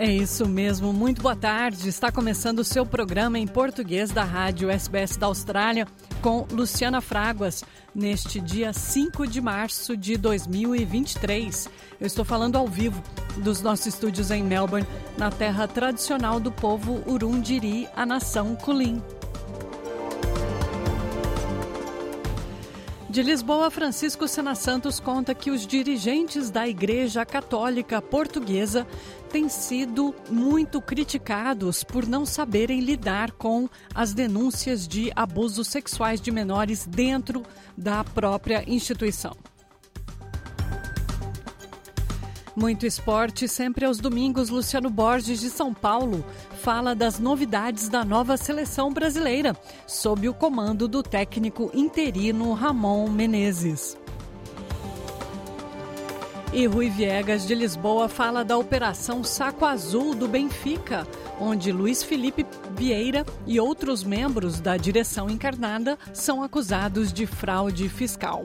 É isso mesmo, muito boa tarde. Está começando o seu programa em português da Rádio SBS da Austrália com Luciana Fraguas, neste dia 5 de março de 2023. Eu estou falando ao vivo dos nossos estúdios em Melbourne, na terra tradicional do povo Urundiri, a nação Kulin. De Lisboa, Francisco Sena Santos conta que os dirigentes da Igreja Católica Portuguesa têm sido muito criticados por não saberem lidar com as denúncias de abusos sexuais de menores dentro da própria instituição. Muito esporte, sempre aos domingos, Luciano Borges de São Paulo fala das novidades da nova seleção brasileira, sob o comando do técnico interino Ramon Menezes. E Rui Viegas de Lisboa fala da Operação Saco Azul do Benfica, onde Luiz Felipe Vieira e outros membros da direção encarnada são acusados de fraude fiscal.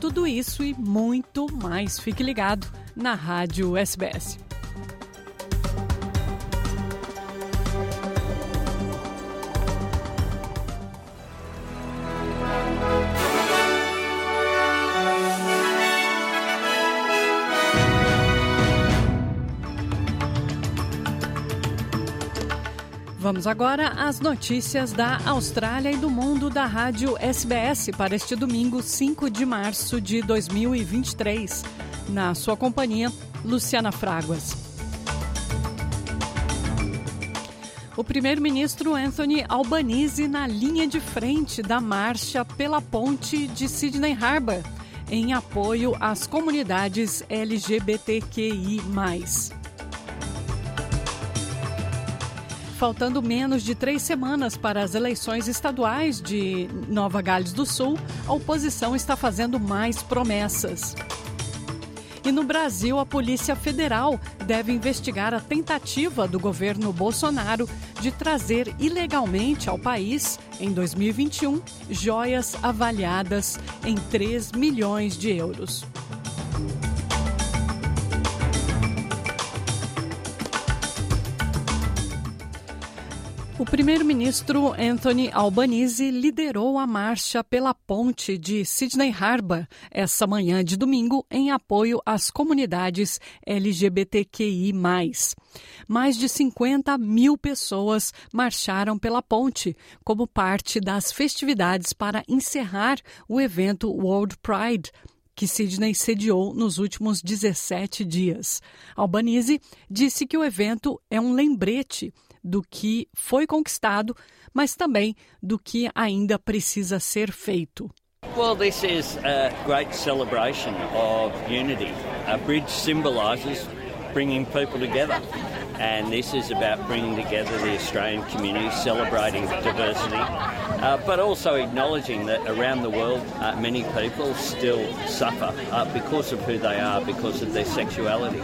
Tudo isso e muito mais. Fique ligado na Rádio SBS. Vamos agora às notícias da Austrália e do mundo da rádio SBS para este domingo, 5 de março de 2023. Na sua companhia, Luciana Fraguas. O primeiro-ministro Anthony Albanese na linha de frente da marcha pela ponte de Sydney Harbour, em apoio às comunidades LGBTQI. Faltando menos de três semanas para as eleições estaduais de Nova Gales do Sul, a oposição está fazendo mais promessas. E no Brasil, a Polícia Federal deve investigar a tentativa do governo Bolsonaro de trazer ilegalmente ao país, em 2021, joias avaliadas em 3 milhões de euros. O primeiro-ministro Anthony Albanese liderou a marcha pela ponte de Sydney Harbour essa manhã de domingo em apoio às comunidades LGBTQI. Mais de 50 mil pessoas marcharam pela ponte como parte das festividades para encerrar o evento World Pride que Sydney sediou nos últimos 17 dias. Albanese disse que o evento é um lembrete do que foi conquistado, mas também do que ainda precisa ser feito. Well, this is a great celebration of unity. A bridge symbolises bringing people together. And this is about bringing together the Australian community, celebrating diversity, uh, but also acknowledging that around the world uh, many people still suffer uh, because of who they are, because of their sexuality.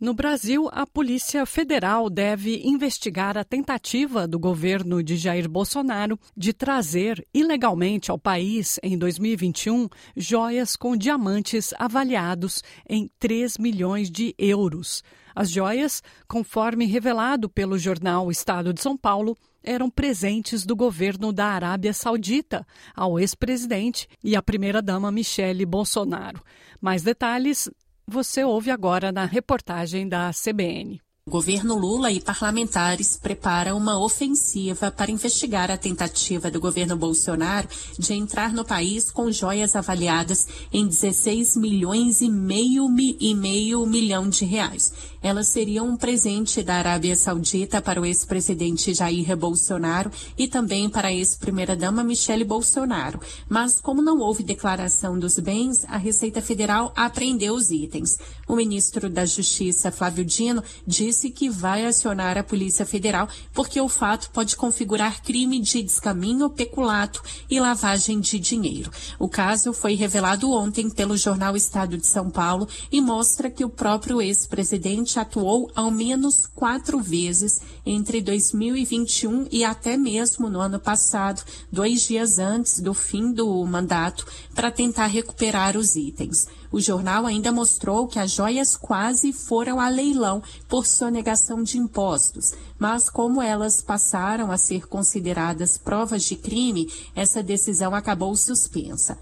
No Brasil, a Polícia Federal deve investigar a tentativa do governo de Jair Bolsonaro de trazer ilegalmente ao país, em 2021, joias com diamantes avaliados em 3 milhões de euros. As joias, conforme revelado pelo jornal Estado de São Paulo, eram presentes do governo da Arábia Saudita ao ex-presidente e à primeira-dama Michele Bolsonaro. Mais detalhes você ouve agora na reportagem da CBN. O governo Lula e parlamentares preparam uma ofensiva para investigar a tentativa do governo Bolsonaro de entrar no país com joias avaliadas em 16 milhões e meio, e meio milhão de reais. Elas seriam um presente da Arábia Saudita para o ex-presidente Jair Bolsonaro e também para a ex-primeira-dama Michele Bolsonaro. Mas como não houve declaração dos bens, a Receita Federal apreendeu os itens. O ministro da Justiça, Flávio Dino, disse disse que vai acionar a Polícia Federal porque o fato pode configurar crime de descaminho, peculato e lavagem de dinheiro. O caso foi revelado ontem pelo jornal Estado de São Paulo e mostra que o próprio ex-presidente atuou ao menos quatro vezes entre 2021 e até mesmo no ano passado, dois dias antes do fim do mandato, para tentar recuperar os itens. O jornal ainda mostrou que as joias quase foram a leilão por sonegação de impostos, mas como elas passaram a ser consideradas provas de crime, essa decisão acabou suspensa.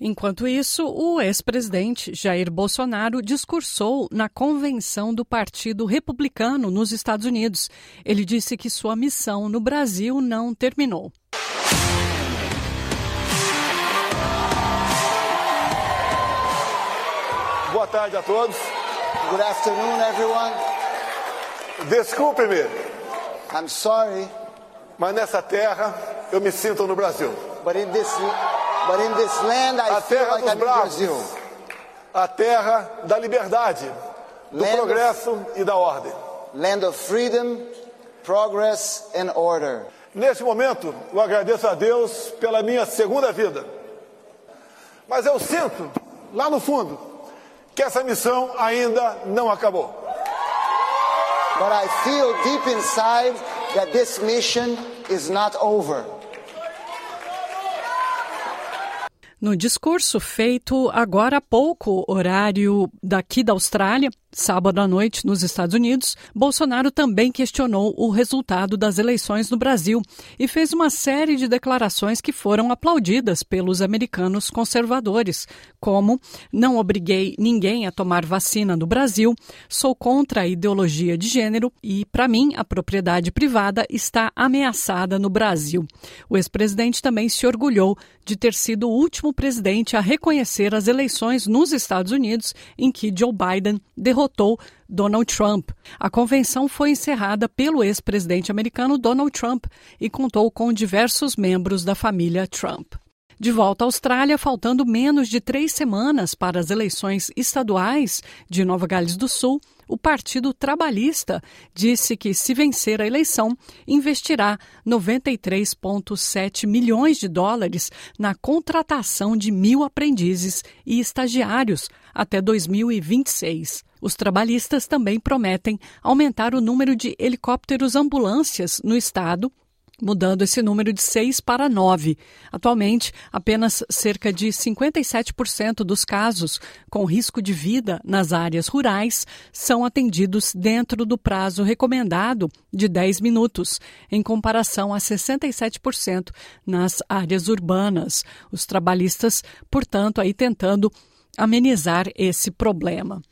Enquanto isso, o ex-presidente Jair Bolsonaro discursou na convenção do Partido Republicano nos Estados Unidos. Ele disse que sua missão no Brasil não terminou. Tarde a todos. Good afternoon, everyone. Desculpe-me, I'm sorry, mas nessa terra eu me sinto no Brasil. but in this, but in this land, I A feel terra like I'm in bravos. Brazil. A terra da liberdade, do Land of- progresso e da ordem. Land of freedom, progress, and order. Neste momento, eu agradeço a Deus pela minha segunda vida. Mas eu sinto, lá no fundo, que essa missão ainda não acabou. But I feel deep inside that this mission is not over. No discurso feito agora há pouco, horário daqui da Austrália, sábado à noite nos Estados Unidos, Bolsonaro também questionou o resultado das eleições no Brasil e fez uma série de declarações que foram aplaudidas pelos americanos conservadores, como não obriguei ninguém a tomar vacina no Brasil, sou contra a ideologia de gênero e, para mim, a propriedade privada está ameaçada no Brasil. O ex-presidente também se orgulhou de ter sido o último presidente a reconhecer as eleições nos Estados Unidos em que Joe Biden derrotou Donald Trump. A convenção foi encerrada pelo ex-presidente americano Donald Trump e contou com diversos membros da família Trump. De volta à Austrália, faltando menos de três semanas para as eleições estaduais de Nova Gales do Sul, o Partido Trabalhista disse que, se vencer a eleição, investirá 93,7 milhões de dólares na contratação de mil aprendizes e estagiários até 2026. Os trabalhistas também prometem aumentar o número de helicópteros ambulâncias no estado mudando esse número de 6 para 9. Atualmente, apenas cerca de 57% dos casos com risco de vida nas áreas rurais são atendidos dentro do prazo recomendado de 10 minutos, em comparação a 67% nas áreas urbanas. Os trabalhistas, portanto, aí tentando amenizar esse problema.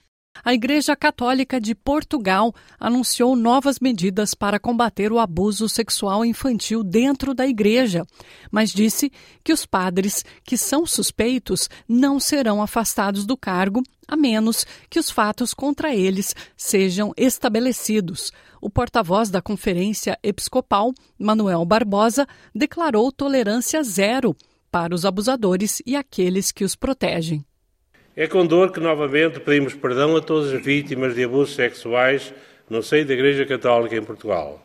A Igreja Católica de Portugal anunciou novas medidas para combater o abuso sexual infantil dentro da igreja, mas disse que os padres que são suspeitos não serão afastados do cargo, a menos que os fatos contra eles sejam estabelecidos. O porta-voz da Conferência Episcopal, Manuel Barbosa, declarou tolerância zero para os abusadores e aqueles que os protegem. É com dor que novamente pedimos perdão a todas as vítimas de abusos sexuais no seio da Igreja Católica em Portugal.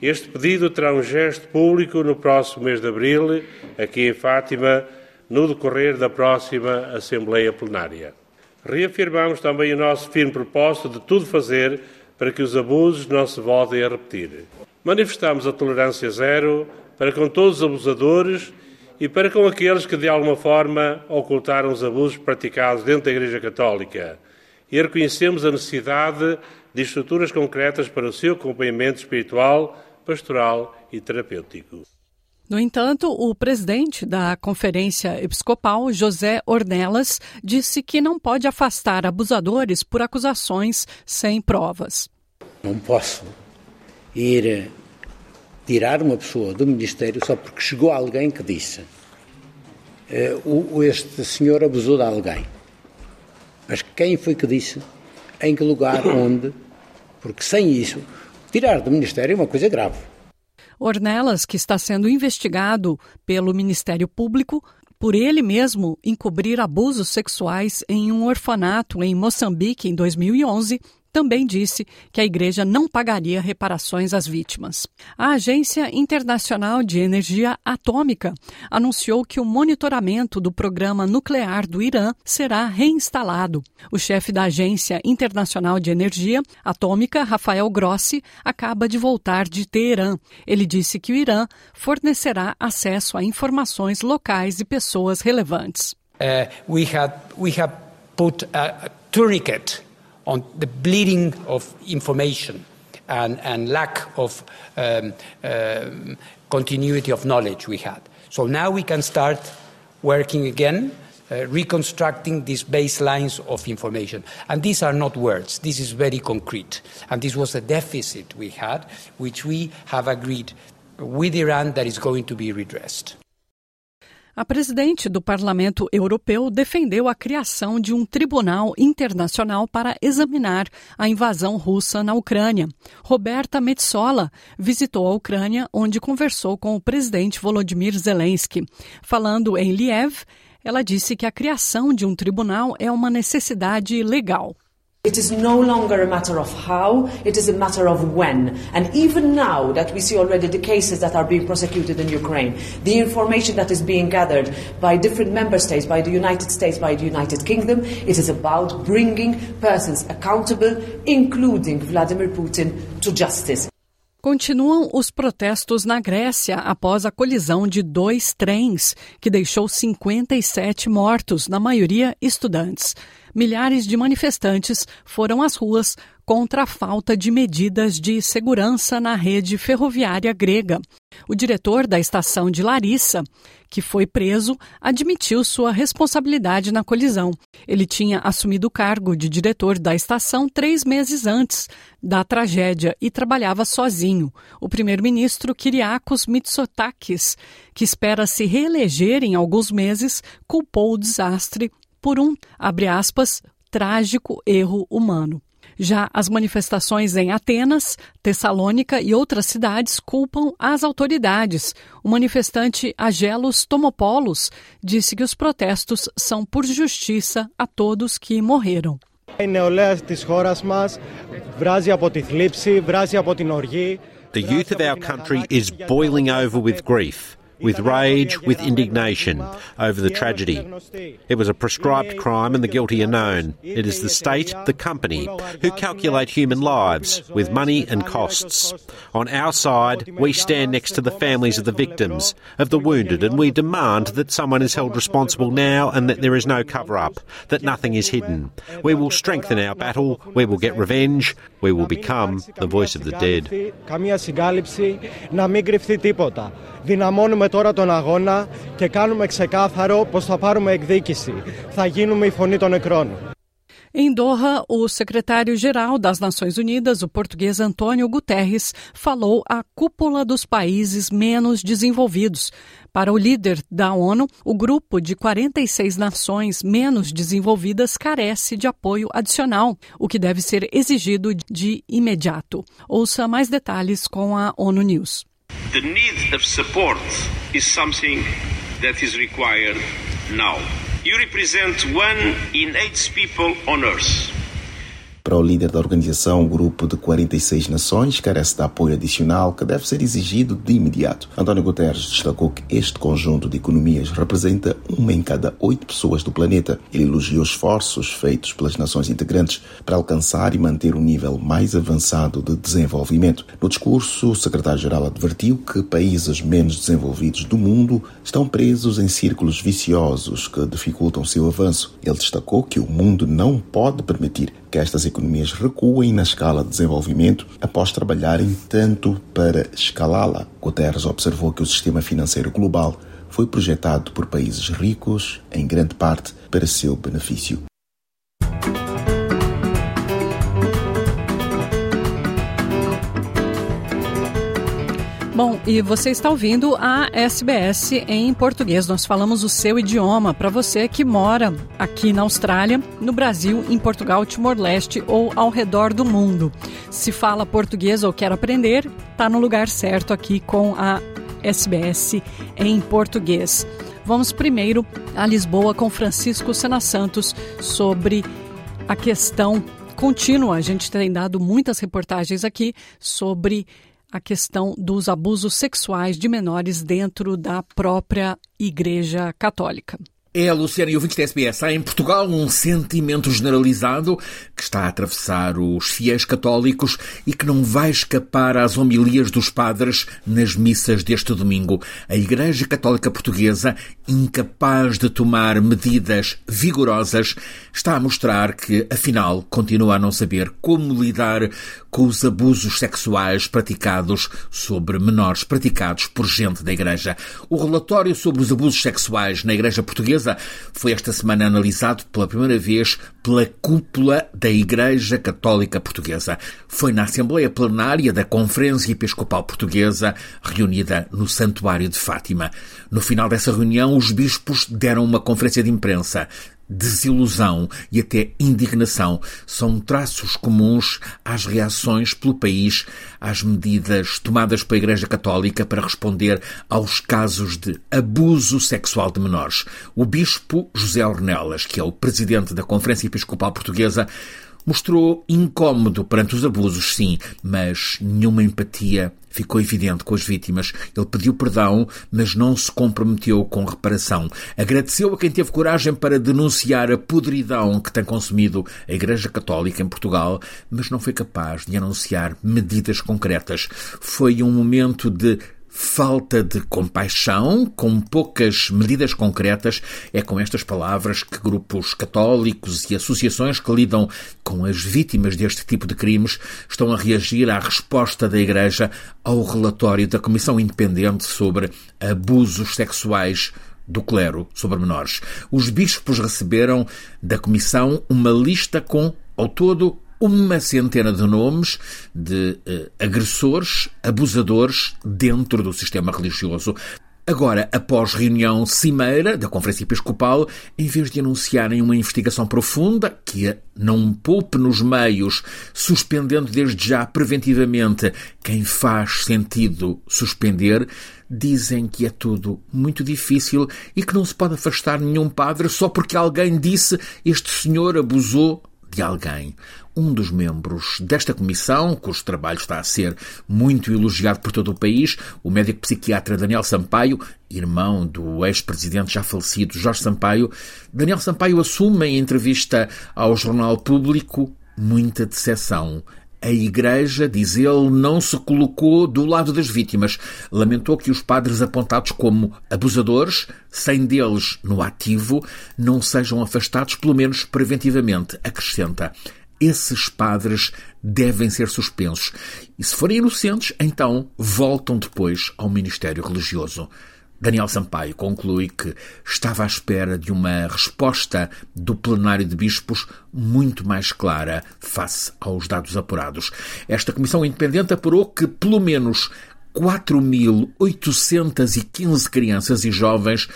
Este pedido terá um gesto público no próximo mês de abril, aqui em Fátima, no decorrer da próxima Assembleia Plenária. Reafirmamos também o nosso firme propósito de tudo fazer para que os abusos não se voltem a repetir. Manifestamos a tolerância zero para com todos os abusadores e para com aqueles que de alguma forma ocultaram os abusos praticados dentro da Igreja Católica. E reconhecemos a necessidade de estruturas concretas para o seu acompanhamento espiritual, pastoral e terapêutico. No entanto, o presidente da Conferência Episcopal, José Ornelas, disse que não pode afastar abusadores por acusações sem provas. Não posso ir tirar uma pessoa do Ministério só porque chegou alguém que disse uh, este senhor abusou de alguém. Mas quem foi que disse? Em que lugar? Onde? Porque sem isso, tirar do Ministério é uma coisa grave. Ornelas, que está sendo investigado pelo Ministério Público por ele mesmo encobrir abusos sexuais em um orfanato em Moçambique em 2011, também disse que a igreja não pagaria reparações às vítimas. A Agência Internacional de Energia Atômica anunciou que o monitoramento do programa nuclear do Irã será reinstalado. O chefe da Agência Internacional de Energia Atômica, Rafael Grossi, acaba de voltar de Teherã. Ele disse que o Irã fornecerá acesso a informações locais e pessoas relevantes. Uh, we have, we have put a, a tourniquet on the bleeding of information and, and lack of um, uh, continuity of knowledge we had. So now we can start working again, uh, reconstructing these baselines of information. And these are not words, this is very concrete. And this was a deficit we had, which we have agreed with Iran that is going to be redressed. A presidente do Parlamento Europeu defendeu a criação de um tribunal internacional para examinar a invasão russa na Ucrânia. Roberta Metsola visitou a Ucrânia, onde conversou com o presidente Volodymyr Zelensky. Falando em Liev, ela disse que a criação de um tribunal é uma necessidade legal. It is no longer a matter of how, it is a matter of when. And even now that we see already the cases that are being prosecuted in Ukraine, the information that is being gathered by different member states, by the United States, by the United Kingdom, it is about bringing persons accountable, including Vladimir Putin, to justice. Continuam os protestos na Grécia após a colisão de dois trens, que deixou 57 mortos, na maioria estudantes milhares de manifestantes foram às ruas contra a falta de medidas de segurança na rede ferroviária grega. O diretor da estação de Larissa, que foi preso, admitiu sua responsabilidade na colisão. Ele tinha assumido o cargo de diretor da estação três meses antes da tragédia e trabalhava sozinho. O primeiro-ministro Kyriakos Mitsotakis, que espera se reeleger em alguns meses, culpou o desastre por um, abre aspas, trágico erro humano. Já as manifestações em Atenas, Tessalônica e outras cidades culpam as autoridades. O manifestante Agelos Tomopoulos disse que os protestos são por justiça a todos que morreram. The youth of our country is boiling over with grief. With rage, with indignation over the tragedy. It was a prescribed crime and the guilty are known. It is the state, the company, who calculate human lives with money and costs. On our side, we stand next to the families of the victims, of the wounded, and we demand that someone is held responsible now and that there is no cover up, that nothing is hidden. We will strengthen our battle, we will get revenge, we will become the voice of the dead. δυναμώνουμε τώρα τον αγώνα και κάνουμε ξεκάθαρο πως θα πάρουμε εκδίκηση. Θα γίνουμε η φωνή των νεκρών. Em Doha, o secretário-geral das Nações Unidas, o português Antônio Guterres, falou à cúpula dos países menos desenvolvidos. Para o líder da ONU, o grupo de 46 nações menos desenvolvidas carece de apoio adicional, o que deve ser exigido de imediato. Ouça mais detalhes com a ONU News. The need of support is something that is required now. You represent one in eight people on earth. Para o líder da organização, o grupo de 46 nações carece de apoio adicional que deve ser exigido de imediato. António Guterres destacou que este conjunto de economias representa uma em cada oito pessoas do planeta. Ele elogiou esforços feitos pelas nações integrantes para alcançar e manter um nível mais avançado de desenvolvimento. No discurso, o secretário-geral advertiu que países menos desenvolvidos do mundo estão presos em círculos viciosos que dificultam seu avanço. Ele destacou que o mundo não pode permitir que estas economias recuem na escala de desenvolvimento após trabalharem tanto para escalá-la. Guterres observou que o sistema financeiro global foi projetado por países ricos, em grande parte para seu benefício. Bom, e você está ouvindo a SBS em português. Nós falamos o seu idioma para você que mora aqui na Austrália, no Brasil, em Portugal, Timor-Leste ou ao redor do mundo. Se fala português ou quer aprender, está no lugar certo aqui com a SBS em português. Vamos primeiro a Lisboa com Francisco Sena Santos sobre a questão contínua. A gente tem dado muitas reportagens aqui sobre a questão dos abusos sexuais de menores dentro da própria Igreja Católica. É, Luciana e ouvintes da SBS. Há em Portugal um sentimento generalizado que está a atravessar os fiéis católicos e que não vai escapar às homilias dos padres nas missas deste domingo. A Igreja Católica Portuguesa, incapaz de tomar medidas vigorosas, está a mostrar que, afinal, continua a não saber como lidar com os abusos sexuais praticados sobre menores praticados por gente da Igreja. O relatório sobre os abusos sexuais na Igreja Portuguesa foi esta semana analisado pela primeira vez pela cúpula da Igreja Católica Portuguesa. Foi na Assembleia Plenária da Conferência Episcopal Portuguesa, reunida no Santuário de Fátima. No final dessa reunião, os bispos deram uma conferência de imprensa desilusão e até indignação são traços comuns às reações pelo país às medidas tomadas pela Igreja Católica para responder aos casos de abuso sexual de menores. O bispo José Ornelas, que é o presidente da Conferência Episcopal Portuguesa, Mostrou incómodo perante os abusos, sim, mas nenhuma empatia ficou evidente com as vítimas. Ele pediu perdão, mas não se comprometeu com reparação. Agradeceu a quem teve coragem para denunciar a podridão que tem consumido a Igreja Católica em Portugal, mas não foi capaz de anunciar medidas concretas. Foi um momento de falta de compaixão, com poucas medidas concretas. É com estas palavras que grupos católicos e associações que lidam com as vítimas deste tipo de crimes estão a reagir à resposta da Igreja ao relatório da Comissão Independente sobre abusos sexuais do clero sobre menores. Os bispos receberam da Comissão uma lista com, ao todo, uma centena de nomes de uh, agressores, abusadores dentro do sistema religioso. Agora, após reunião cimeira da Conferência Episcopal, em vez de anunciarem uma investigação profunda, que não poupe nos meios, suspendendo desde já preventivamente quem faz sentido suspender, dizem que é tudo muito difícil e que não se pode afastar nenhum padre só porque alguém disse este senhor abusou de alguém. Um dos membros desta comissão, cujo trabalho está a ser muito elogiado por todo o país, o médico psiquiatra Daniel Sampaio, irmão do ex-presidente já falecido Jorge Sampaio, Daniel Sampaio assume em entrevista ao Jornal Público muita decepção. A Igreja, diz ele, não se colocou do lado das vítimas. Lamentou que os padres apontados como abusadores, sem deles no ativo, não sejam afastados, pelo menos preventivamente. Acrescenta: esses padres devem ser suspensos. E se forem inocentes, então voltam depois ao ministério religioso. Daniel Sampaio conclui que estava à espera de uma resposta do plenário de bispos muito mais clara face aos dados apurados. Esta comissão independente apurou que pelo menos 4.815 crianças e jovens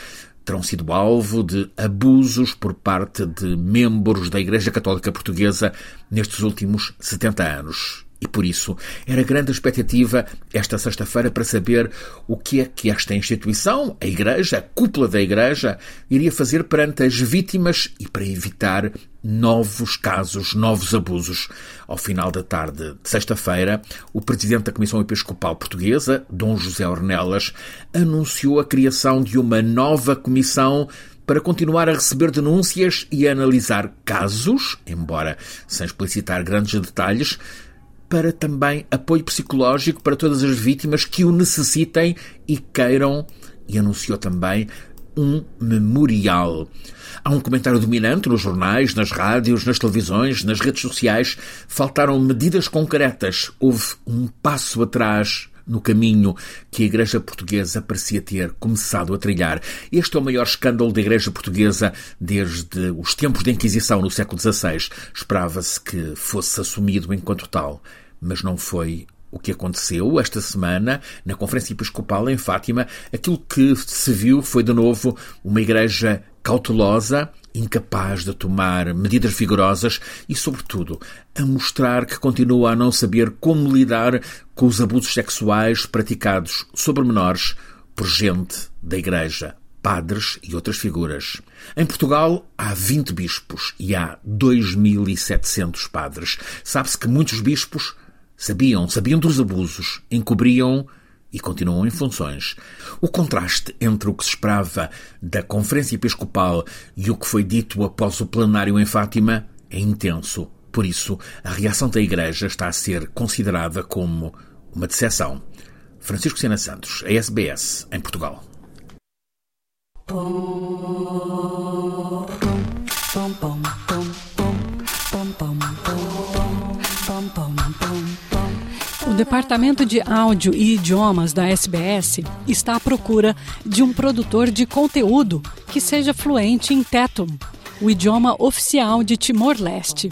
terão sido alvo de abusos por parte de membros da Igreja Católica Portuguesa nestes últimos 70 anos. E por isso era grande expectativa esta sexta-feira para saber o que é que esta instituição, a Igreja, a cúpula da Igreja, iria fazer perante as vítimas e para evitar novos casos, novos abusos. Ao final da tarde de sexta-feira, o presidente da Comissão Episcopal Portuguesa, Dom José Ornelas, anunciou a criação de uma nova comissão para continuar a receber denúncias e a analisar casos, embora sem explicitar grandes detalhes, para também apoio psicológico para todas as vítimas que o necessitem e queiram, e anunciou também um memorial. Há um comentário dominante nos jornais, nas rádios, nas televisões, nas redes sociais. Faltaram medidas concretas. Houve um passo atrás no caminho que a Igreja Portuguesa parecia ter começado a trilhar. Este é o maior escândalo da Igreja Portuguesa desde os tempos da Inquisição no século XVI. Esperava-se que fosse assumido enquanto tal mas não foi o que aconteceu esta semana na Conferência Episcopal em Fátima. Aquilo que se viu foi, de novo, uma igreja cautelosa, incapaz de tomar medidas vigorosas e, sobretudo, a mostrar que continua a não saber como lidar com os abusos sexuais praticados sobre menores por gente da Igreja padres e outras figuras. Em Portugal há 20 bispos e há 2.700 padres. Sabe-se que muitos bispos sabiam, sabiam dos abusos, encobriam e continuam em funções. O contraste entre o que se esperava da Conferência Episcopal e o que foi dito após o plenário em Fátima é intenso. Por isso, a reação da Igreja está a ser considerada como uma decepção. Francisco Sena Santos, a SBS, em Portugal. O Departamento de Áudio e Idiomas da SBS está à procura de um produtor de conteúdo que seja fluente em Tetum, o idioma oficial de Timor-Leste.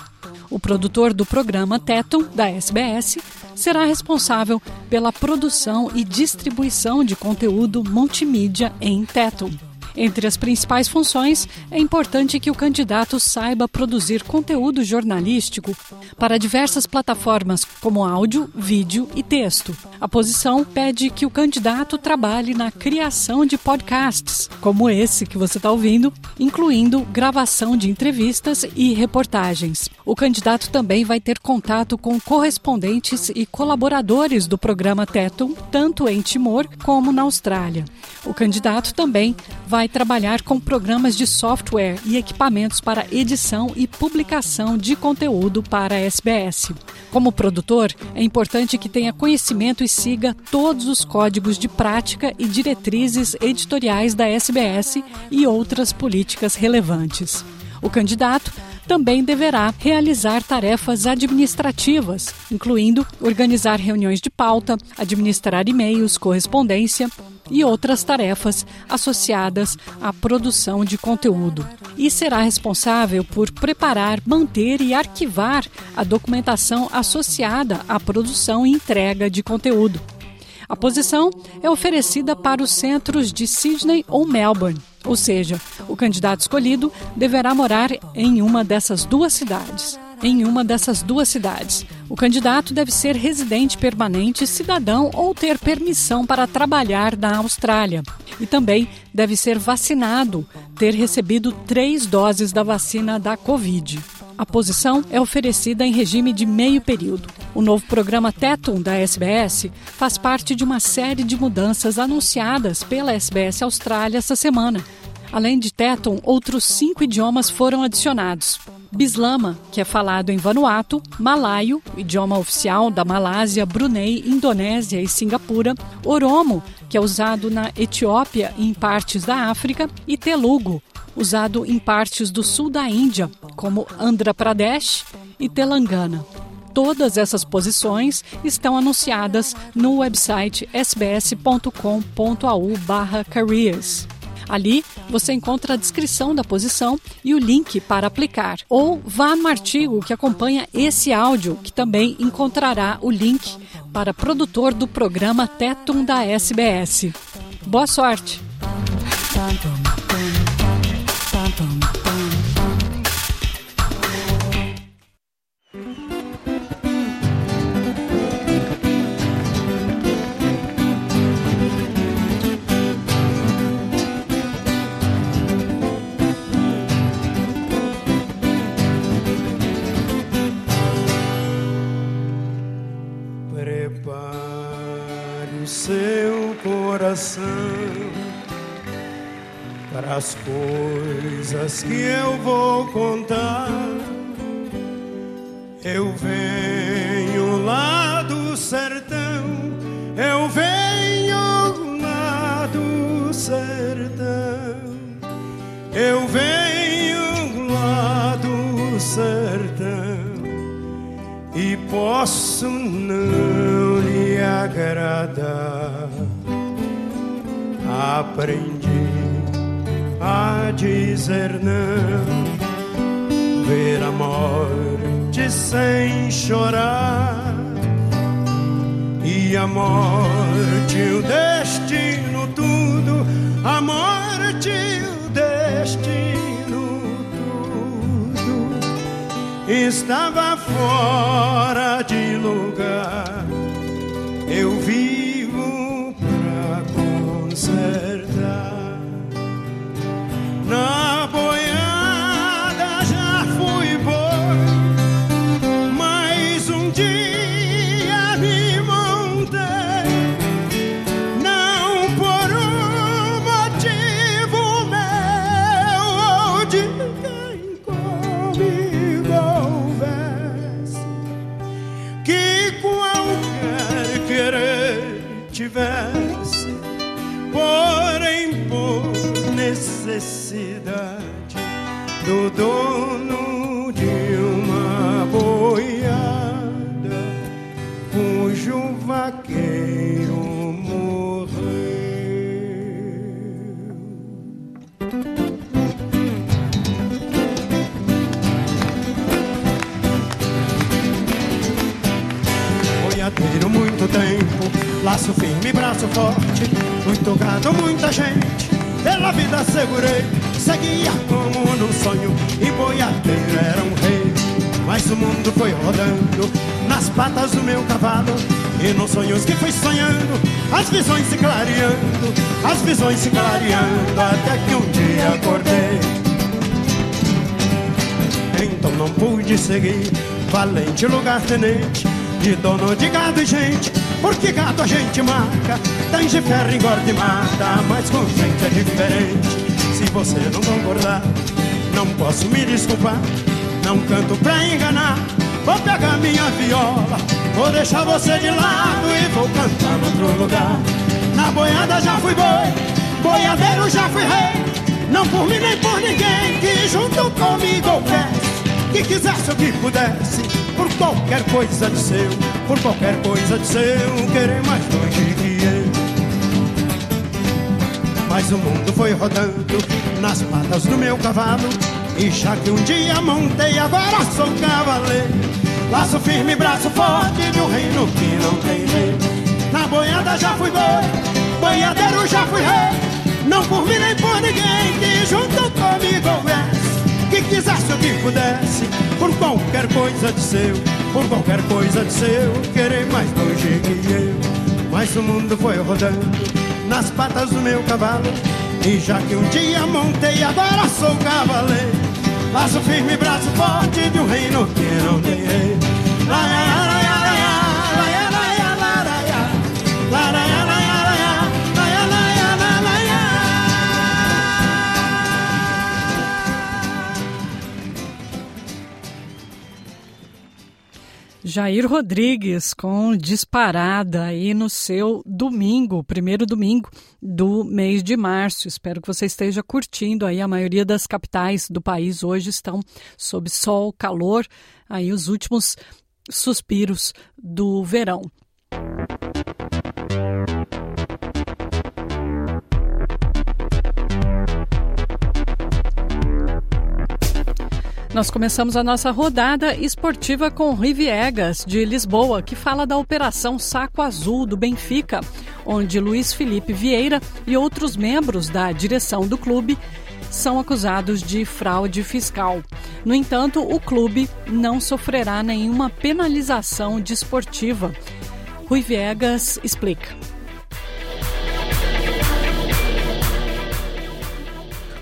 O produtor do programa Tetum da SBS será responsável pela produção e distribuição de conteúdo multimídia em Tetum. Entre as principais funções, é importante que o candidato saiba produzir conteúdo jornalístico para diversas plataformas, como áudio, vídeo e texto. A posição pede que o candidato trabalhe na criação de podcasts, como esse que você está ouvindo, incluindo gravação de entrevistas e reportagens. O candidato também vai ter contato com correspondentes e colaboradores do programa Tetum, tanto em Timor como na Austrália. O candidato também vai trabalhar com programas de software e equipamentos para edição e publicação de conteúdo para a SBS. Como produtor, é importante que tenha conhecimento e siga todos os códigos de prática e diretrizes editoriais da SBS e outras políticas relevantes. O candidato também deverá realizar tarefas administrativas, incluindo organizar reuniões de pauta, administrar e-mails, correspondência e outras tarefas associadas à produção de conteúdo. E será responsável por preparar, manter e arquivar a documentação associada à produção e entrega de conteúdo. A posição é oferecida para os centros de Sydney ou Melbourne, ou seja, o candidato escolhido deverá morar em uma dessas duas cidades em uma dessas duas cidades. O candidato deve ser residente permanente, cidadão ou ter permissão para trabalhar na Austrália. E também deve ser vacinado, ter recebido três doses da vacina da Covid. A posição é oferecida em regime de meio período. O novo programa Tetum da SBS faz parte de uma série de mudanças anunciadas pela SBS Austrália essa semana. Além de Tetum, outros cinco idiomas foram adicionados. Bislama, que é falado em Vanuatu, Malaio, idioma oficial da Malásia, Brunei, Indonésia e Singapura, Oromo, que é usado na Etiópia e em partes da África, e Telugu, usado em partes do sul da Índia, como Andhra Pradesh e Telangana. Todas essas posições estão anunciadas no website sbs.com.au/careers. Ali você encontra a descrição da posição e o link para aplicar. Ou vá no artigo que acompanha esse áudio, que também encontrará o link para produtor do programa Tetum da SBS. Boa sorte! Coração para as coisas que eu vou contar. Eu venho lá do sertão, eu venho lá do sertão, eu venho lá do sertão e posso não lhe agradar aprendi a dizer não, ver a morte sem chorar, e a morte, o destino, tudo, a morte, o destino, tudo, estava fora de lugar. Necessidade Valente lugar tenente De dono de gado e gente Porque gado a gente marca Tem de ferro engorda e mata Mas com gente é diferente Se você não concordar Não posso me desculpar não canto pra enganar. Vou pegar minha viola, vou deixar você de lado e vou cantar outro lugar. Na boiada já fui boi, boiadeiro já fui rei. Não por mim nem por ninguém que junto comigo houvesse. Quisesse ou que pudesse, por qualquer coisa de seu, por qualquer coisa de seu, querer mais longe que eu. Mas o mundo foi rodando nas patas do meu cavalo e já que um dia montei, agora sou cavaleiro. Laço firme, braço forte de um reino que não tem rei Na boiada já fui boi, boiadeiro já fui rei. Não por mim nem por ninguém que junto comigo quisesse ou que pudesse, por qualquer coisa de seu Por qualquer coisa de seu, querer mais longe que eu. Mas o mundo foi rodando nas patas do meu cavalo e já que um dia montei, agora sou cavaleiro. Laço firme, braço forte de um reino que não tem rei Jair Rodrigues com disparada aí no seu domingo, primeiro domingo do mês de março. Espero que você esteja curtindo aí. A maioria das capitais do país hoje estão sob sol, calor, aí os últimos suspiros do verão. Nós começamos a nossa rodada esportiva com Rui Viegas, de Lisboa, que fala da Operação Saco Azul do Benfica, onde Luiz Felipe Vieira e outros membros da direção do clube são acusados de fraude fiscal. No entanto, o clube não sofrerá nenhuma penalização desportiva. Rui Viegas explica.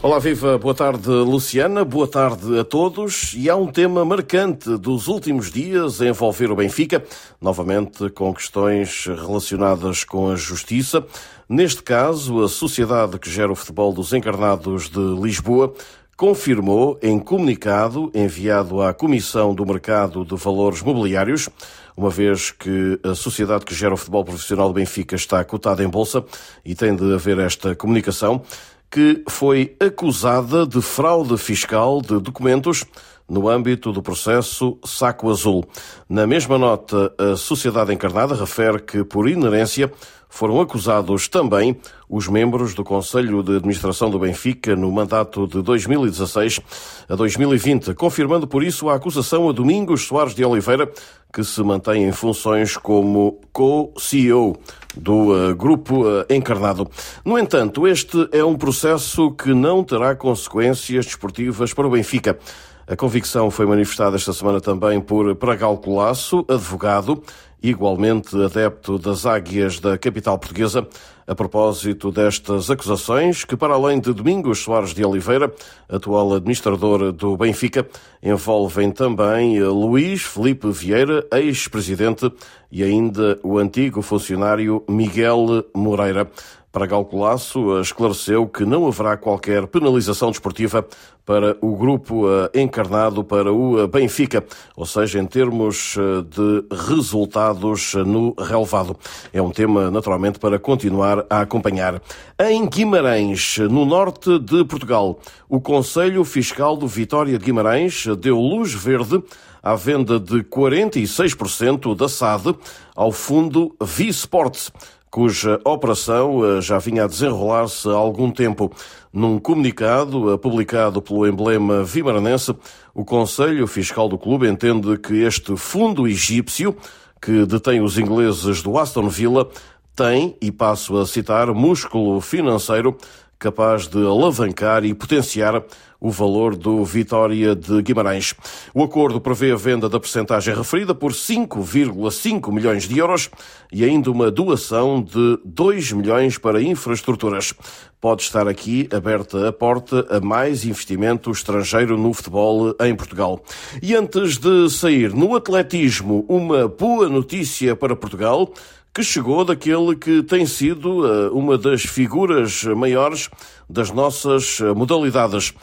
Olá, viva, boa tarde, Luciana, boa tarde a todos. E há um tema marcante dos últimos dias a envolver o Benfica, novamente com questões relacionadas com a justiça. Neste caso, a sociedade que gera o futebol dos encarnados de Lisboa confirmou em comunicado enviado à Comissão do Mercado de Valores Mobiliários, uma vez que a sociedade que gera o futebol profissional do Benfica está cotada em bolsa e tem de haver esta comunicação que foi acusada de fraude fiscal de documentos no âmbito do processo Saco Azul. Na mesma nota, a sociedade encarnada refere que, por inerência, foram acusados também os membros do Conselho de Administração do Benfica no mandato de 2016 a 2020, confirmando por isso a acusação a Domingos Soares de Oliveira, que se mantém em funções como co-CEO do uh, grupo uh, encarnado. No entanto, este é um processo que não terá consequências desportivas para o Benfica. A convicção foi manifestada esta semana também por Pragal Colasso, advogado, igualmente adepto das águias da capital portuguesa, a propósito destas acusações, que para além de Domingos Soares de Oliveira, atual administrador do Benfica, envolvem também Luís Felipe Vieira, ex-presidente, e ainda o antigo funcionário Miguel Moreira. Para Galcolasso, esclareceu que não haverá qualquer penalização desportiva para o grupo eh, encarnado para o eh, Benfica, ou seja, em termos eh, de resultados no relevado. É um tema, naturalmente, para continuar a acompanhar. Em Guimarães, no norte de Portugal, o Conselho Fiscal do Vitória de Guimarães deu luz verde à venda de 46% da SAD ao fundo V-Sports cuja operação eh, já vinha a desenrolar-se há algum tempo. Num comunicado eh, publicado pelo emblema vimaranense, o Conselho Fiscal do clube entende que este fundo egípcio, que detém os ingleses do Aston Villa, tem, e passo a citar, músculo financeiro capaz de alavancar e potenciar o valor do Vitória de Guimarães. O acordo prevê a venda da percentagem referida por 5,5 milhões de euros e ainda uma doação de 2 milhões para infraestruturas. Pode estar aqui aberta a porta a mais investimento estrangeiro no futebol em Portugal. E antes de sair no atletismo, uma boa notícia para Portugal que chegou daquele que tem sido eh, uma das figuras maiores das nossas eh, modalidades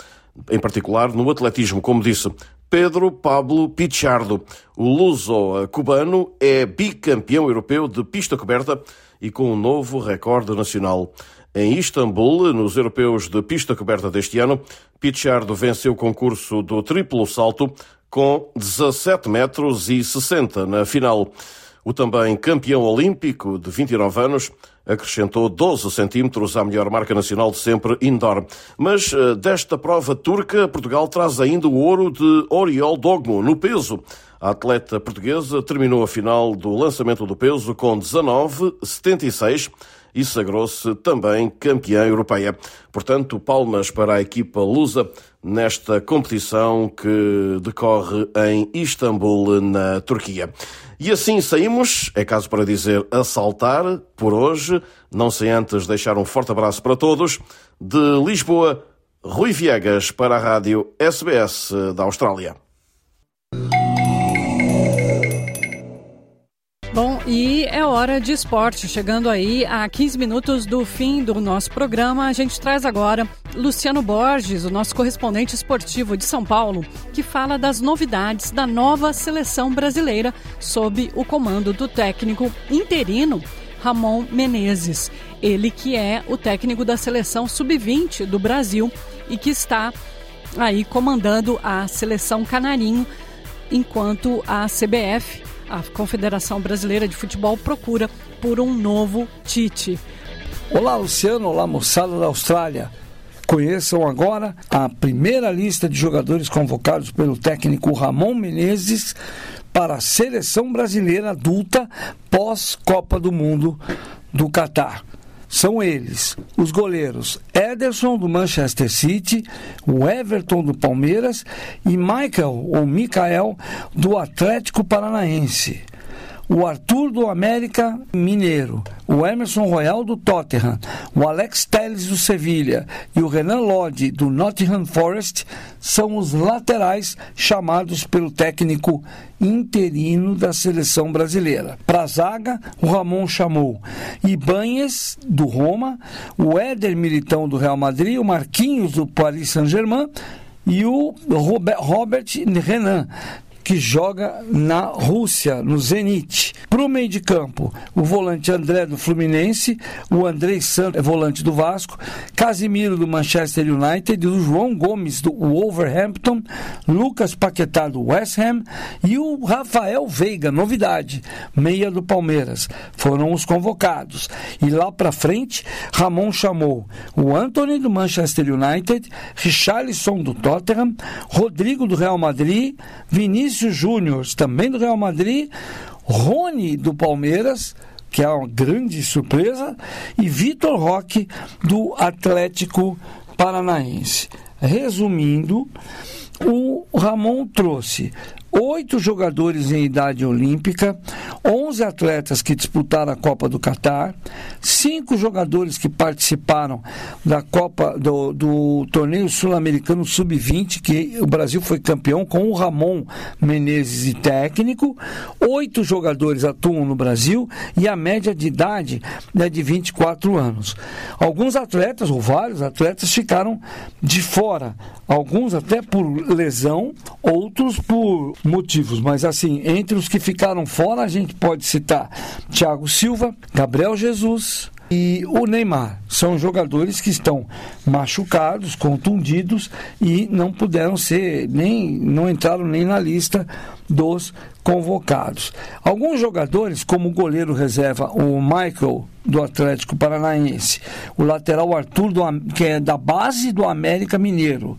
em particular no atletismo, como disse. Pedro Pablo Pichardo, o luso-cubano, é bicampeão europeu de pista coberta e com um novo recorde nacional. Em Istambul, nos europeus de pista coberta deste ano, Pichardo venceu o concurso do triplo salto com 17 metros e 60 na final. O também campeão olímpico de 29 anos acrescentou 12 centímetros à melhor marca nacional de sempre indoor. Mas eh, desta prova turca, Portugal traz ainda o ouro de Oriol Dogmo no peso. A atleta portuguesa terminou a final do lançamento do peso com 19,76 e sagrou-se também campeã europeia. Portanto, palmas para a equipa lusa nesta competição que decorre em Istambul, na Turquia. E assim saímos, é caso para dizer a saltar por hoje, não sem antes deixar um forte abraço para todos. De Lisboa, Rui Viegas para a rádio SBS da Austrália. Bom, e é hora de esporte. Chegando aí a 15 minutos do fim do nosso programa, a gente traz agora Luciano Borges, o nosso correspondente esportivo de São Paulo, que fala das novidades da nova seleção brasileira sob o comando do técnico interino Ramon Menezes. Ele que é o técnico da seleção sub-20 do Brasil e que está aí comandando a seleção canarinho, enquanto a CBF a Confederação Brasileira de Futebol procura por um novo Tite. Olá, Luciano. Olá, moçada da Austrália. Conheçam agora a primeira lista de jogadores convocados pelo técnico Ramon Menezes para a seleção brasileira adulta pós-Copa do Mundo do Catar são eles: os goleiros Ederson do Manchester City, o Everton do Palmeiras e Michael ou Mikael do Atlético Paranaense o Arthur do América Mineiro, o Emerson Royal do Tottenham, o Alex Telles do Sevilha e o Renan Lodge do Nottingham Forest são os laterais chamados pelo técnico interino da seleção brasileira. Para a zaga, o Ramon chamou Ibanhes do Roma, o Éder Militão do Real Madrid, o Marquinhos do Paris Saint-Germain e o Robert Renan que joga na Rússia, no Zenit. Para o meio de campo, o volante André do Fluminense, o Andrei Santos, é volante do Vasco, Casimiro do Manchester United, o João Gomes do Wolverhampton, Lucas Paquetá do West Ham e o Rafael Veiga, novidade, meia do Palmeiras. Foram os convocados. E lá para frente, Ramon chamou o Anthony do Manchester United, Richarlison do Tottenham, Rodrigo do Real Madrid, Vinícius Vinícius Júnior, também do Real Madrid, Rony do Palmeiras, que é uma grande surpresa, e Vitor Roque do Atlético Paranaense. Resumindo, o Ramon trouxe oito jogadores em idade olímpica, 11 atletas que disputaram a Copa do Catar, cinco jogadores que participaram da Copa do, do torneio sul-americano sub-20, que o Brasil foi campeão com o Ramon Menezes e técnico, oito jogadores atuam no Brasil e a média de idade é de 24 anos. Alguns atletas, ou vários atletas, ficaram de fora, alguns até por lesão, outros por motivos, mas assim, entre os que ficaram fora, a gente pode citar Thiago Silva, Gabriel Jesus, e o Neymar são jogadores que estão machucados, contundidos e não puderam ser nem não entraram nem na lista dos convocados. Alguns jogadores, como o goleiro reserva, o Michael do Atlético Paranaense, o lateral Arthur do, que é da base do América Mineiro,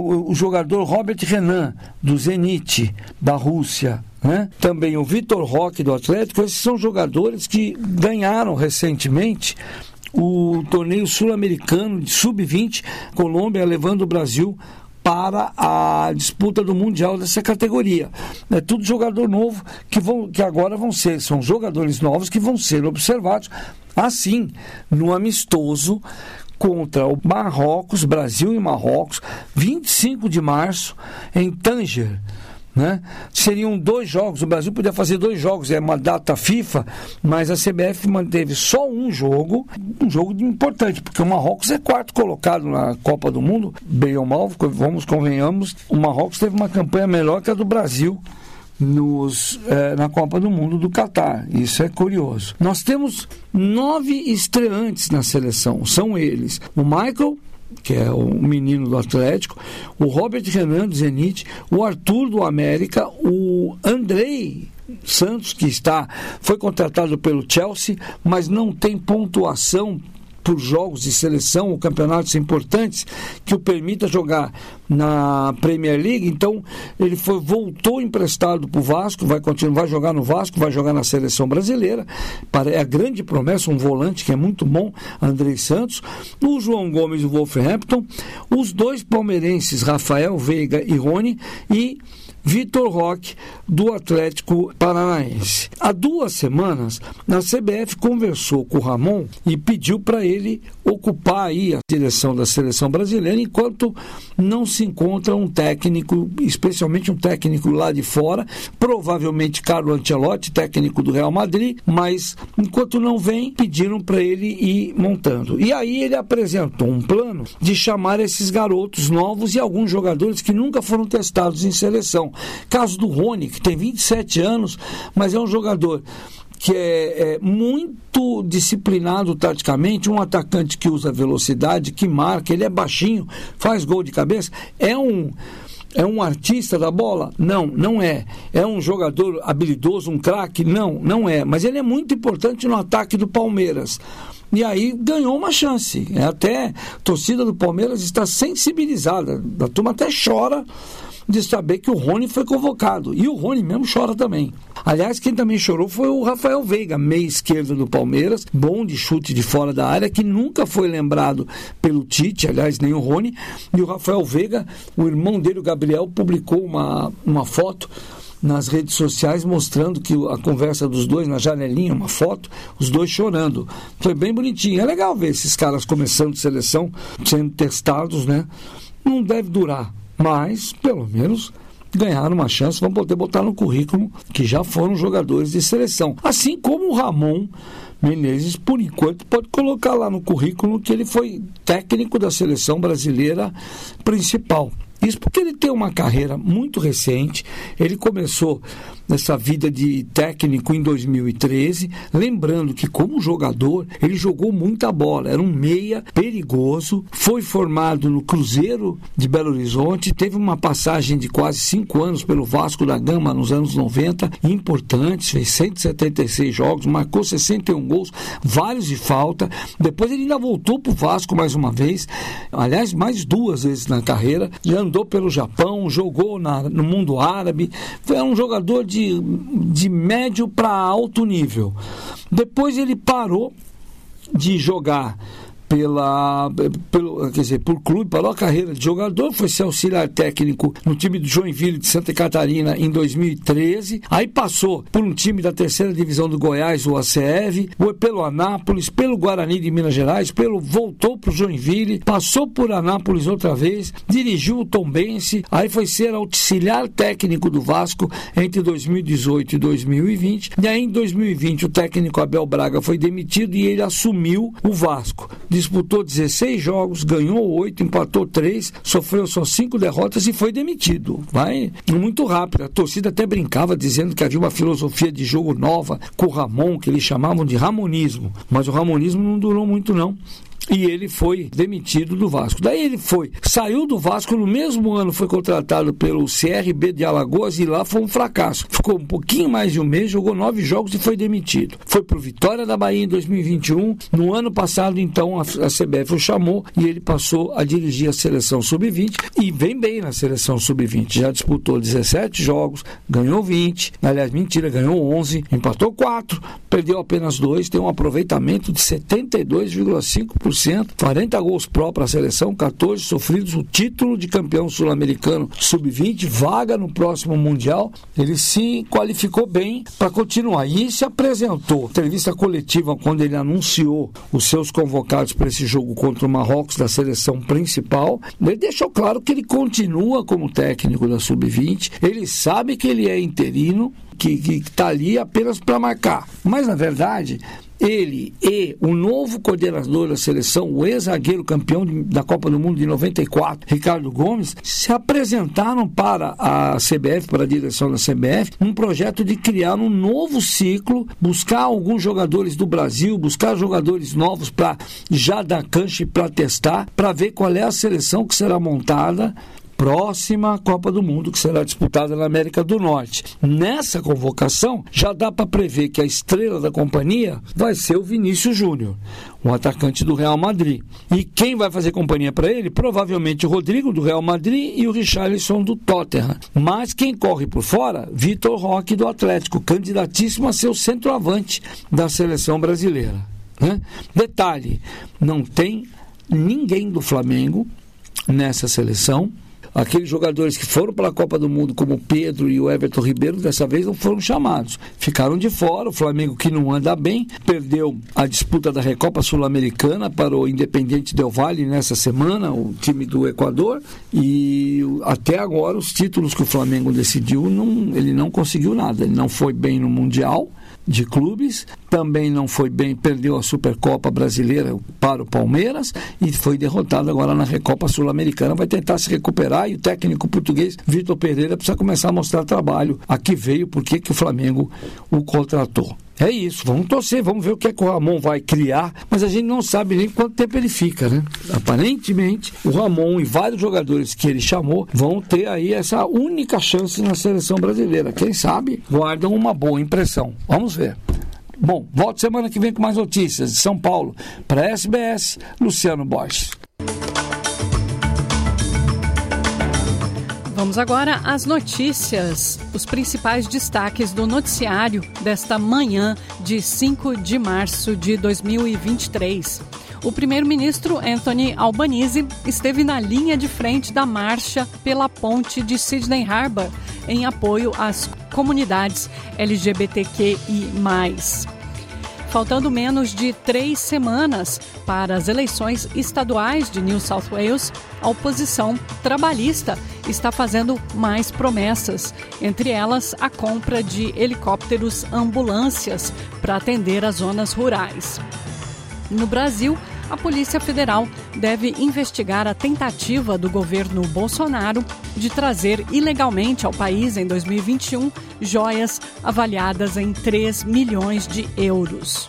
o, o jogador Robert Renan do Zenit da Rússia, né? Também o Vitor Roque do Atlético, esses são jogadores que ganharam recentemente o torneio sul-americano de sub-20, Colômbia levando o Brasil para a disputa do mundial dessa categoria. É tudo jogador novo que, vão, que agora vão ser, são jogadores novos que vão ser observados assim no amistoso contra o Marrocos, Brasil e Marrocos, 25 de março em Tanger né? Seriam dois jogos, o Brasil podia fazer dois jogos, é uma data FIFA, mas a CBF manteve só um jogo, um jogo importante, porque o Marrocos é quarto colocado na Copa do Mundo, bem ou mal, vamos convenhamos, o Marrocos teve uma campanha melhor que a do Brasil nos, eh, na Copa do Mundo do Catar. Isso é curioso. Nós temos nove estreantes na seleção. São eles: o Michael, que é o menino do Atlético, o Robert Renan do Zenit, o Arthur do América, o Andrei Santos, que está foi contratado pelo Chelsea, mas não tem pontuação por jogos de seleção ou campeonatos importantes que o permita jogar na Premier League. Então, ele foi, voltou emprestado para o Vasco, vai continuar, vai jogar no Vasco, vai jogar na seleção brasileira. É a grande promessa, um volante que é muito bom, Andrei Santos. O João Gomes do Wolverhampton. Os dois palmeirenses, Rafael Veiga e Rony. E Vitor Roque, do Atlético Paranaense. Há duas semanas, a CBF conversou com o Ramon e pediu para ele ocupar aí a direção da seleção brasileira enquanto não se encontra um técnico, especialmente um técnico lá de fora, provavelmente Carlo Ancelotti, técnico do Real Madrid, mas enquanto não vem, pediram para ele ir montando. E aí ele apresentou um plano de chamar esses garotos novos e alguns jogadores que nunca foram testados em seleção. Caso do Rony, que tem 27 anos, mas é um jogador que é, é, muito disciplinado taticamente, um atacante que usa velocidade, que marca, ele é baixinho, faz gol de cabeça, é um é um artista da bola? Não, não é. É um jogador habilidoso, um craque? Não, não é. Mas ele é muito importante no ataque do Palmeiras. E aí ganhou uma chance. É até a torcida do Palmeiras está sensibilizada. A turma até chora de saber que o Rony foi convocado. E o Rony mesmo chora também. Aliás, quem também chorou foi o Rafael Veiga, meia esquerda do Palmeiras, bom de chute de fora da área, que nunca foi lembrado pelo Tite, aliás, nem o Rony. E o Rafael Veiga, o irmão dele, o Gabriel, publicou uma, uma foto nas redes sociais mostrando que a conversa dos dois na janelinha, uma foto, os dois chorando. Foi bem bonitinho. É legal ver esses caras começando seleção, sendo testados, né? Não deve durar mas pelo menos ganharam uma chance, vão poder botar no currículo que já foram jogadores de seleção. Assim como o Ramon Menezes, por enquanto, pode colocar lá no currículo que ele foi técnico da seleção brasileira principal. Isso porque ele tem uma carreira muito recente, ele começou nessa vida de técnico em 2013, lembrando que como jogador ele jogou muita bola, era um meia perigoso, foi formado no Cruzeiro de Belo Horizonte, teve uma passagem de quase cinco anos pelo Vasco da Gama nos anos 90, importantes, fez 176 jogos, marcou 61 gols, vários de falta, depois ele ainda voltou para o Vasco mais uma vez, aliás, mais duas vezes na carreira, já andou pelo Japão, jogou na, no mundo árabe, foi um jogador de de, de médio para alto nível. Depois ele parou de jogar pela, pelo, quer dizer, por clube, parou a carreira de jogador, foi ser auxiliar técnico no time do Joinville de Santa Catarina em 2013. Aí passou por um time da terceira divisão do Goiás, o ACEV, pelo Anápolis, pelo Guarani de Minas Gerais, pelo voltou para o Joinville, passou por Anápolis outra vez, dirigiu o Tombense, aí foi ser auxiliar técnico do Vasco entre 2018 e 2020. E aí em 2020 o técnico Abel Braga foi demitido e ele assumiu o Vasco disputou 16 jogos, ganhou 8, empatou 3, sofreu só 5 derrotas e foi demitido. Vai muito rápido. A torcida até brincava dizendo que havia uma filosofia de jogo nova com o Ramon, que eles chamavam de Ramonismo. Mas o Ramonismo não durou muito, não e ele foi demitido do Vasco. Daí ele foi, saiu do Vasco no mesmo ano, foi contratado pelo CRB de Alagoas e lá foi um fracasso. Ficou um pouquinho mais de um mês, jogou nove jogos e foi demitido. Foi pro Vitória da Bahia em 2021. No ano passado, então, a, CBF o chamou e ele passou a dirigir a seleção sub-20 e vem bem na seleção sub-20. Já disputou 17 jogos, ganhou 20, aliás, mentira, ganhou 11, empatou 4, perdeu apenas 2, tem um aproveitamento de 72,5%. 40 gols pró para a seleção, 14 sofridos, o título de campeão sul-americano sub-20, vaga no próximo Mundial. Ele se qualificou bem para continuar. E se apresentou, entrevista coletiva, quando ele anunciou os seus convocados para esse jogo contra o Marrocos da seleção principal. Ele deixou claro que ele continua como técnico da sub-20, ele sabe que ele é interino, que está ali apenas para marcar. Mas, na verdade, ele e o novo coordenador da seleção, o ex-zagueiro campeão da Copa do Mundo de 94, Ricardo Gomes, se apresentaram para a CBF, para a direção da CBF, um projeto de criar um novo ciclo, buscar alguns jogadores do Brasil, buscar jogadores novos para já dar cancha para testar, para ver qual é a seleção que será montada próxima Copa do Mundo, que será disputada na América do Norte. Nessa convocação, já dá para prever que a estrela da companhia vai ser o Vinícius Júnior, o atacante do Real Madrid. E quem vai fazer companhia para ele? Provavelmente o Rodrigo do Real Madrid e o Richarlison do Tottenham. Mas quem corre por fora? Vitor Roque do Atlético, candidatíssimo a ser o centroavante da seleção brasileira. Né? Detalhe: não tem ninguém do Flamengo nessa seleção aqueles jogadores que foram para a Copa do Mundo, como Pedro e o Everton Ribeiro, dessa vez não foram chamados. Ficaram de fora. O Flamengo, que não anda bem, perdeu a disputa da Recopa Sul-Americana para o Independente Del Valle nessa semana, o time do Equador. E até agora, os títulos que o Flamengo decidiu, não, ele não conseguiu nada. Ele não foi bem no Mundial de clubes, também não foi bem, perdeu a Supercopa Brasileira para o Palmeiras e foi derrotado agora na Recopa Sul-Americana. Vai tentar se recuperar e o técnico português Vitor Pereira precisa começar a mostrar trabalho. Aqui veio porque que o Flamengo o contratou. É isso, vamos torcer, vamos ver o que, é que o Ramon vai criar, mas a gente não sabe nem quanto tempo ele fica, né? Aparentemente, o Ramon e vários jogadores que ele chamou vão ter aí essa única chance na seleção brasileira. Quem sabe guardam uma boa impressão. Vamos ver. Bom, volto semana que vem com mais notícias de São Paulo. Para SBS, Luciano Borges. Vamos agora às notícias, os principais destaques do noticiário desta manhã de 5 de março de 2023. O primeiro-ministro Anthony Albanese esteve na linha de frente da marcha pela ponte de Sydney Harbour em apoio às comunidades LGBTQI. Faltando menos de três semanas para as eleições estaduais de New South Wales, a oposição trabalhista está fazendo mais promessas, entre elas a compra de helicópteros ambulâncias para atender as zonas rurais. No Brasil, a Polícia Federal deve investigar a tentativa do governo Bolsonaro de trazer ilegalmente ao país em 2021 joias avaliadas em 3 milhões de euros.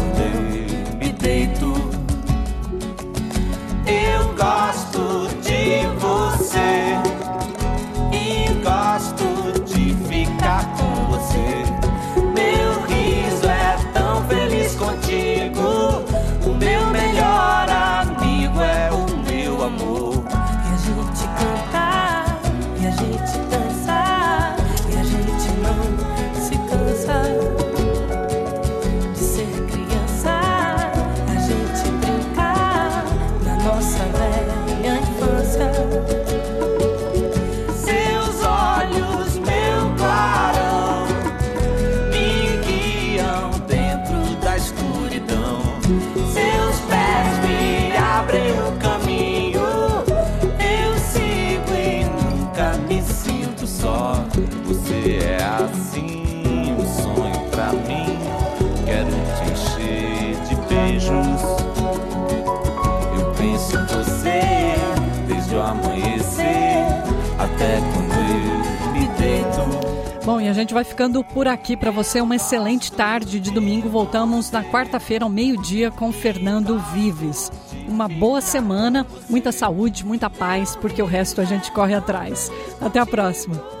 Bom, e a gente vai ficando por aqui para você. Uma excelente tarde de domingo. Voltamos na quarta-feira ao meio-dia com Fernando Vives. Uma boa semana, muita saúde, muita paz, porque o resto a gente corre atrás. Até a próxima.